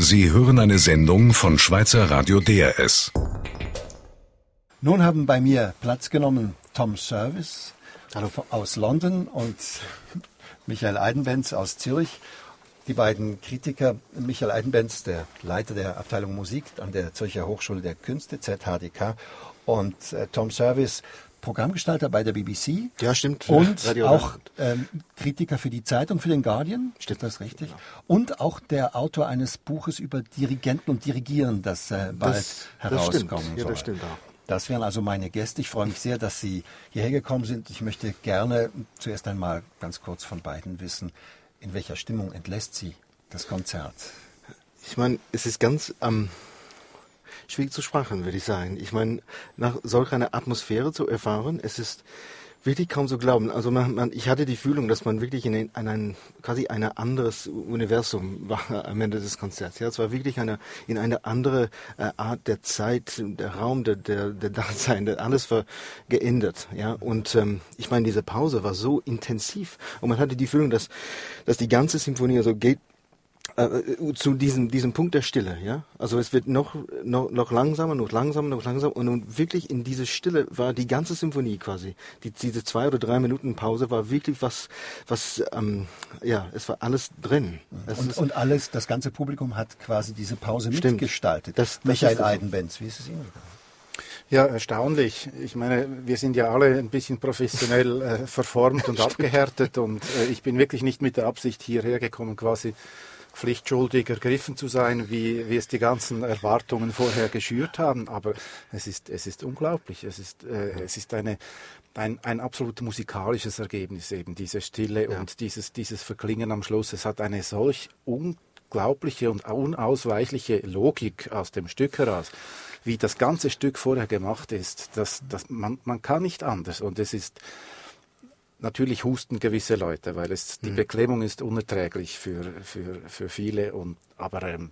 Sie hören eine Sendung von Schweizer Radio DRS. Nun haben bei mir Platz genommen Tom Service Hallo. aus London und Michael Eidenbenz aus Zürich. Die beiden Kritiker, Michael Eidenbenz, der Leiter der Abteilung Musik an der Zürcher Hochschule der Künste, ZHDK, und äh, Tom Service, Programmgestalter bei der BBC. Ja, stimmt. Und Radio auch ähm, Kritiker für die Zeit und für den Guardian. Stimmt das richtig? Genau. Und auch der Autor eines Buches über Dirigenten und Dirigieren, das äh, bald das, herauskommen das soll. Ja, das stimmt auch. Das wären also meine Gäste. Ich freue mich sehr, dass Sie hierher gekommen sind. Ich möchte gerne zuerst einmal ganz kurz von beiden wissen, in welcher Stimmung entlässt Sie das Konzert? Ich meine, es ist ganz ähm, schwierig zu sprechen, würde ich sagen. Ich meine, nach solch einer Atmosphäre zu erfahren, es ist wirklich kaum zu glauben. Also man, man, ich hatte die Fühlung, dass man wirklich in ein, in ein quasi ein anderes Universum war am Ende des Konzerts. Ja, es war wirklich eine in eine andere äh, Art der Zeit, der Raum, der der, der Dasein, alles war geändert. Ja, und ähm, ich meine, diese Pause war so intensiv und man hatte die Fühlung, dass dass die ganze Symphonie so geht äh, äh, zu diesem, diesem Punkt der Stille, ja. Also es wird noch, noch, noch langsamer, noch langsamer, noch langsamer und, und wirklich in diese Stille war die ganze Symphonie quasi. Die, diese zwei oder drei Minuten Pause war wirklich was, was, ähm, ja, es war alles drin. Und, und, alles, das ganze Publikum hat quasi diese Pause stimmt. mitgestaltet. Das, das Michael Eidenbenz, wie ist es Ihnen gegangen? Ja, erstaunlich. Ich meine, wir sind ja alle ein bisschen professionell äh, verformt und abgehärtet und äh, ich bin wirklich nicht mit der Absicht hierher gekommen, quasi pflichtschuldig ergriffen zu sein, wie, wie es die ganzen Erwartungen vorher geschürt haben. Aber es ist, es ist unglaublich. Es ist, äh, es ist eine, ein, ein absolut musikalisches Ergebnis eben, diese Stille ja. und dieses, dieses Verklingen am Schluss. Es hat eine solch unglaubliche und unausweichliche Logik aus dem Stück heraus wie das ganze Stück vorher gemacht ist, das, das, man, man kann nicht anders. Und es ist, Natürlich husten gewisse Leute, weil es die mhm. Beklemmung ist unerträglich für, für, für viele und aber ähm,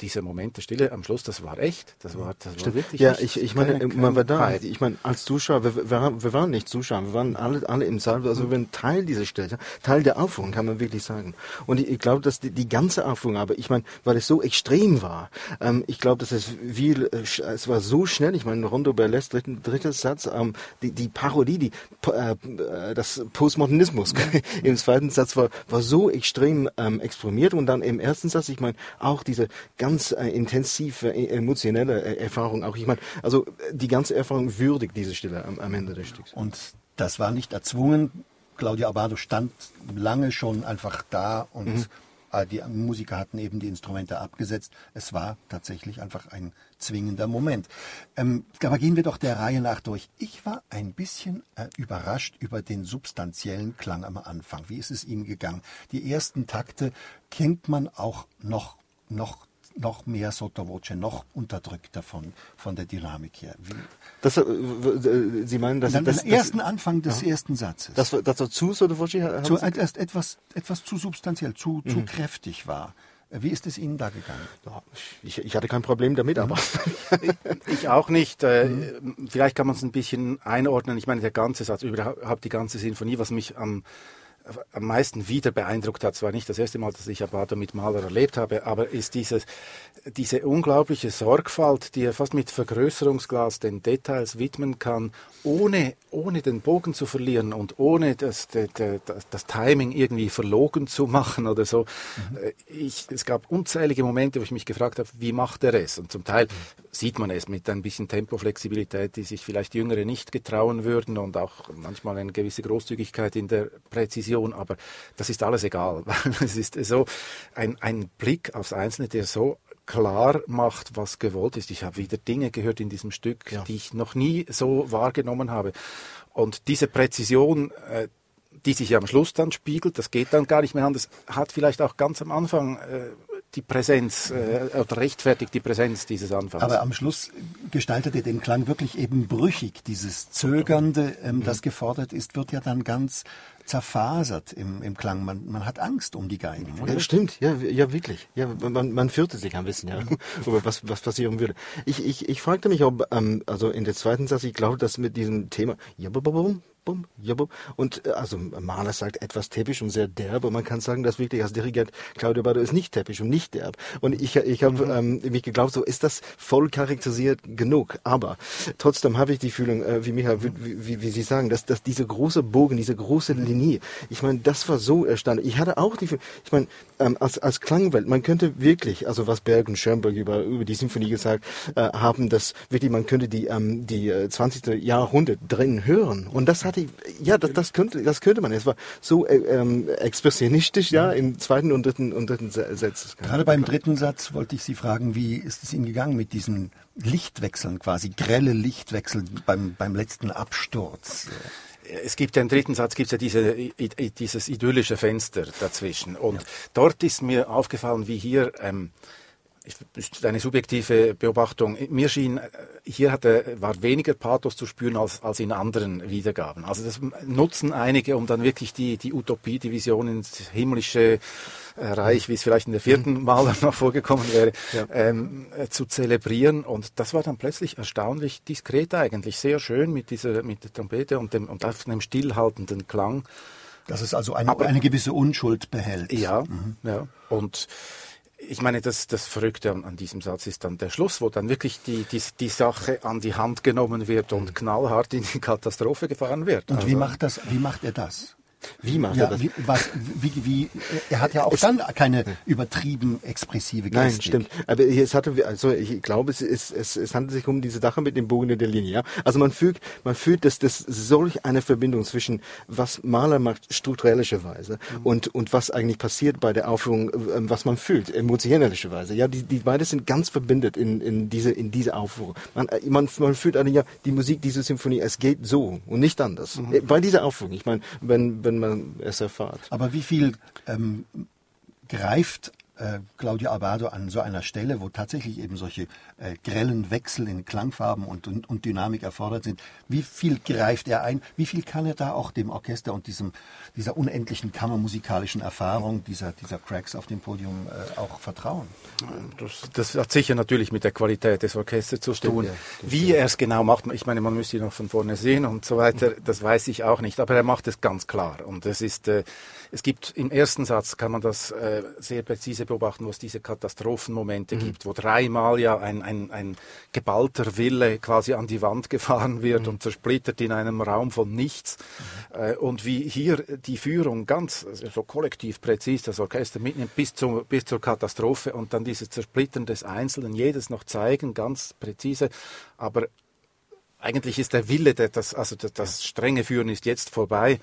dieser Moment der Stille am Schluss, das war echt. Das war, das war wirklich. Ja, ich, ich meine, keine, man war da. Ich meine, als Zuschauer, wir, wir, wir, waren nicht Zuschauer, wir waren alle, alle im Saal, also wir waren Teil dieser Stille, Teil der Aufführung, kann man wirklich sagen. Und ich, ich glaube, dass die, die ganze Aufführung, aber ich meine, weil es so extrem war, ähm, ich glaube, dass es viel, äh, es war so schnell. Ich meine, Rondo Berles, dritter, dritter Satz, ähm, die, die Parodie, die, äh, äh das Postmodernismus im zweiten Satz war, war so extrem ähm, exprimiert und dann im ersten Satz, ich meine, auch diese ganz äh, intensive äh, emotionelle äh, Erfahrung auch. Ich meine, also die ganze Erfahrung würdigt diese Stille am, am Ende des Stücks. Und das war nicht erzwungen. Claudia Abado stand lange schon einfach da und mhm. die Musiker hatten eben die Instrumente abgesetzt. Es war tatsächlich einfach ein zwingender Moment. Ähm, aber gehen wir doch der Reihe nach durch. Ich war ein bisschen äh, überrascht über den substanziellen Klang am Anfang. Wie ist es Ihnen gegangen? Die ersten Takte kennt man auch noch, noch noch mehr Sottovoce, noch unterdrückter von, von der Dynamik her. Wie, das, äh, Sie meinen, dass Dann das, den ersten das, Anfang des ja. ersten Satzes. Das, das war zu Sottovoce? Zu, erst etwas, etwas zu substanziell, zu, mhm. zu kräftig war. Wie ist es Ihnen da gegangen? Ich, ich, hatte kein Problem damit, aber. ich auch nicht. Äh, mhm. Vielleicht kann man es ein bisschen einordnen. Ich meine, der ganze Satz, überhaupt die ganze Sinfonie, was mich am am meisten wieder beeindruckt hat, zwar nicht das erste Mal, dass ich Abado mit Maler erlebt habe, aber ist dieses, diese unglaubliche Sorgfalt, die er fast mit Vergrößerungsglas den Details widmen kann, ohne, ohne den Bogen zu verlieren und ohne das, das, das, Timing irgendwie verlogen zu machen oder so. Mhm. Äh, ich, es gab unzählige Momente, wo ich mich gefragt habe, wie macht er es? Und zum Teil sieht man es mit ein bisschen Tempoflexibilität, die sich vielleicht Jüngere nicht getrauen würden und auch manchmal eine gewisse Großzügigkeit in der Präzision aber das ist alles egal, weil es ist so ein, ein Blick aufs Einzelne, der so klar macht, was gewollt ist. Ich habe wieder Dinge gehört in diesem Stück, ja. die ich noch nie so wahrgenommen habe. Und diese Präzision, äh, die sich am Schluss dann spiegelt, das geht dann gar nicht mehr anders, hat vielleicht auch ganz am Anfang äh, die Präsenz äh, oder rechtfertigt die Präsenz dieses Anfangs. Aber am Schluss gestaltet er den Klang wirklich eben brüchig. Dieses Zögernde, ähm, mhm. das gefordert ist, wird ja dann ganz zerfasert im, im Klang. Man, man hat Angst um die Geigen, oder? Ja, stimmt, ja, ja wirklich. Ja, man, man fürchte sich ein bisschen, ja, über was, was passieren würde. Ich, ich, ich fragte mich, ob, ähm, also in der zweiten Satz, ich glaube, dass mit diesem Thema, ja, bum, ja, bum. Und äh, also Mahler sagt etwas täppisch und sehr derb. Und man kann sagen, dass wirklich als Dirigent Claudio Bardo ist nicht täppisch und nicht derb. Und ich, ich habe mhm. ähm, mich geglaubt, so ist das voll charakterisiert genug. Aber trotzdem habe ich die Fühlung, äh, wie Michael, wie, wie, wie Sie sagen, dass, dass diese große Bogen, diese große Linie, ich meine, das war so erstaunlich. Ich hatte auch die Fühlung, ich meine, ähm, als, als Klangwelt, man könnte wirklich, also was Berg und Schönberg über, über die Symphonie gesagt äh, haben, dass wirklich, man könnte die, ähm, die 20. Äh, Jahrhundert drin hören. Und das hatte ich, ja, das, das könnte, das könnte man. Es war so äh, ähm, expressionistisch, ja, im zweiten und dritten, und dritten Satz. Gerade beim dritten Satz wollte ich Sie fragen, wie ist es Ihnen gegangen mit diesen Lichtwechseln quasi, grelle Lichtwechsel beim, beim letzten Absturz? es gibt ja im dritten Satz gibt's ja diese, dieses idyllische Fenster dazwischen. Und ja. dort ist mir aufgefallen, wie hier ähm, ist eine subjektive Beobachtung. Mir schien, äh, hier hatte, war weniger Pathos zu spüren als, als in anderen Wiedergaben. Also das nutzen einige, um dann wirklich die, die Utopie, die Vision ins himmlische äh, Reich, wie es vielleicht in der vierten mhm. Mal noch vorgekommen wäre, ja. ähm, äh, zu zelebrieren. Und das war dann plötzlich erstaunlich diskret eigentlich, sehr schön mit dieser, mit der Trompete und dem, und einem stillhaltenden Klang. Dass es also eine, Aber, eine gewisse Unschuld behält. Ja, mhm. ja. Und ich meine, das, das Verrückte an, an, diesem Satz ist dann der Schluss, wo dann wirklich die, die, die Sache an die Hand genommen wird und mhm. knallhart in die Katastrophe gefahren wird. Und also, wie macht das, wie macht er das? Wie macht ja, er das? Wie, was, wie, wie, er hat ja auch es, dann keine übertrieben expressive Gestik. Nein, stimmt. Aber es hatte, also ich glaube, es, es, es, es handelt sich um diese Sache mit dem Bogen in der Linie. Ja? Also man fühlt, man fühlt, dass das solch eine Verbindung zwischen was Maler macht strukturellischerweise mhm. und und was eigentlich passiert bei der Aufführung, ähm, was man fühlt emotionalischerweise. Ja, die, die beide sind ganz verbindet in in diese in diese Aufführung. Man äh, man, man fühlt eigentlich ja die Musik dieser Symphonie, es geht so und nicht anders. Mhm. Bei dieser Aufführung. Ich meine, wenn wenn wenn man es erfahrt. Aber wie viel ähm, greift äh, Claudio Abado an so einer Stelle, wo tatsächlich eben solche äh, grellen Wechsel in Klangfarben und, und, und, Dynamik erfordert sind, wie viel greift er ein? Wie viel kann er da auch dem Orchester und diesem, dieser unendlichen kammermusikalischen Erfahrung dieser, dieser Cracks auf dem Podium äh, auch vertrauen? Das, das, hat sicher natürlich mit der Qualität des Orchesters zu tun. Ja, wie er es genau macht, ich meine, man müsste ihn noch von vorne sehen und so weiter, das weiß ich auch nicht, aber er macht es ganz klar. Und es ist, äh, es gibt im ersten Satz kann man das äh, sehr präzise beobachten, wo es diese Katastrophenmomente mhm. gibt, wo dreimal ja ein, ein, ein geballter Wille quasi an die Wand gefahren wird mhm. und zersplittert in einem Raum von nichts. Mhm. Äh, und wie hier die Führung ganz also so kollektiv präzis das Orchester mitnimmt bis, zu, bis zur Katastrophe und dann dieses Zersplittern des Einzelnen, jedes noch zeigen, ganz präzise, aber eigentlich ist der Wille, der das, also das, strenge Führen ist jetzt vorbei.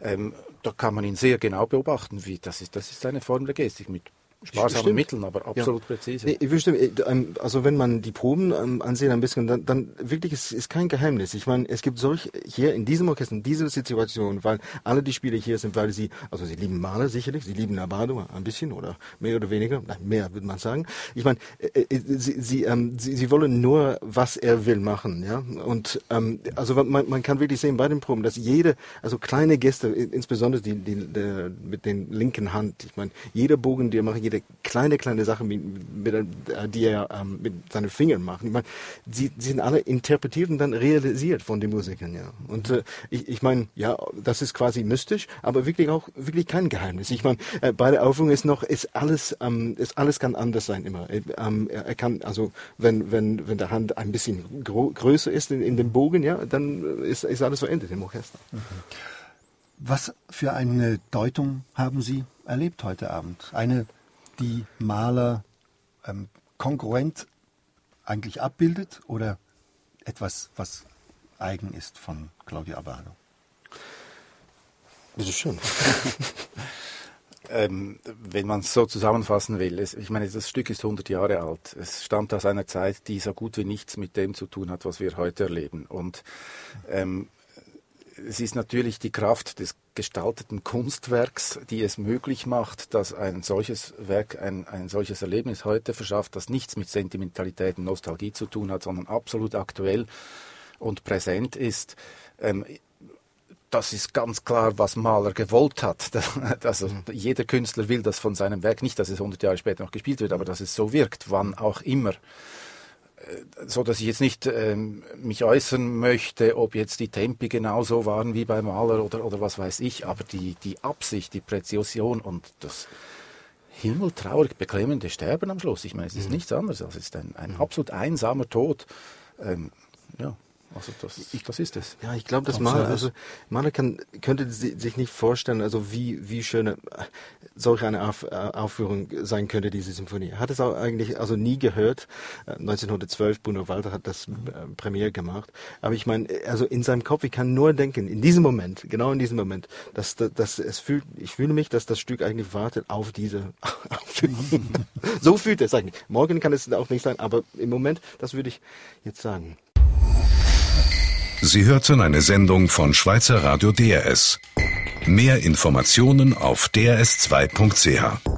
Mhm. Ähm, da kann man ihn sehr genau beobachten, wie das ist. Das ist eine Form der Gestik mit sparsamen Mitteln, aber absolut ja. präzise. Nee, ich stimmen, ähm, also wenn man die Proben ähm, ansieht ein bisschen, dann, dann wirklich ist, ist kein Geheimnis. Ich meine, es gibt solch hier in diesem Orchester, in dieser Situation, weil alle die Spieler hier sind, weil sie, also sie lieben Mahler sicherlich, sie lieben Nabado ein bisschen oder mehr oder weniger, nein, mehr würde man sagen. Ich meine, äh, äh, sie, sie, ähm, sie, sie wollen nur, was er will machen, ja. Und ähm, also man, man kann wirklich sehen bei den Proben, dass jede, also kleine Gäste, insbesondere die, die, die mit den linken Hand, ich meine, jeder Bogen, der macht, jede kleine, kleine Sache, mit, mit, die er ähm, mit seinen Fingern macht. Ich meine, sie, sie sind alle interpretiert und dann realisiert von den Musikern, ja. Und äh, ich, ich meine, ja, das ist quasi mystisch, aber wirklich auch wirklich kein Geheimnis. Ich meine, äh, bei der Aufführung ist noch, ist alles, ähm, ist alles kann anders sein immer. Ähm, er kann, also wenn, wenn, wenn der Hand ein bisschen größer ist in, in dem Bogen, ja, dann ist, ist alles verändert im Orchester. Mhm. Was für eine Deutung haben Sie erlebt heute Abend? Eine die Maler ähm, kongruent eigentlich abbildet oder etwas, was eigen ist von Claudio Abado? Bitte schön. ähm, wenn man es so zusammenfassen will, es, ich meine, das Stück ist 100 Jahre alt. Es stammt aus einer Zeit, die so gut wie nichts mit dem zu tun hat, was wir heute erleben. Und ähm, es ist natürlich die Kraft des gestalteten Kunstwerks, die es möglich macht, dass ein solches Werk, ein, ein solches Erlebnis heute verschafft, das nichts mit Sentimentalität und Nostalgie zu tun hat, sondern absolut aktuell und präsent ist. Ähm, das ist ganz klar, was Mahler gewollt hat. also jeder Künstler will das von seinem Werk, nicht, dass es 100 Jahre später noch gespielt wird, aber dass es so wirkt, wann auch immer so dass ich jetzt nicht ähm, mich äußern möchte, ob jetzt die Tempi genauso waren wie beim Maler oder, oder was weiß ich, aber die, die Absicht, die Präzision und das himmeltraurig beklemmende Sterben am Schluss, ich meine, es ist mhm. nichts anderes, als es ist ein, ein mhm. absolut einsamer Tod. Ähm, ja, also das, das ist es. Ja, ich glaube, das Maler, also Maler kann, könnte sich nicht vorstellen, also wie, wie schön solch eine Auf, äh, Aufführung sein könnte, diese Symphonie. Hat es auch eigentlich also nie gehört. 1912, äh, Bruno Walter hat das mhm. Premiere gemacht. Aber ich meine, also in seinem Kopf, ich kann nur denken, in diesem Moment, genau in diesem Moment, dass, dass, dass es fühlt, ich fühle mich, dass das Stück eigentlich wartet auf diese Aufführung. so fühlt es eigentlich. Morgen kann es auch nicht sein, aber im Moment, das würde ich jetzt sagen. Sie hörten eine Sendung von Schweizer Radio DRS. Mehr Informationen auf drs2.ch.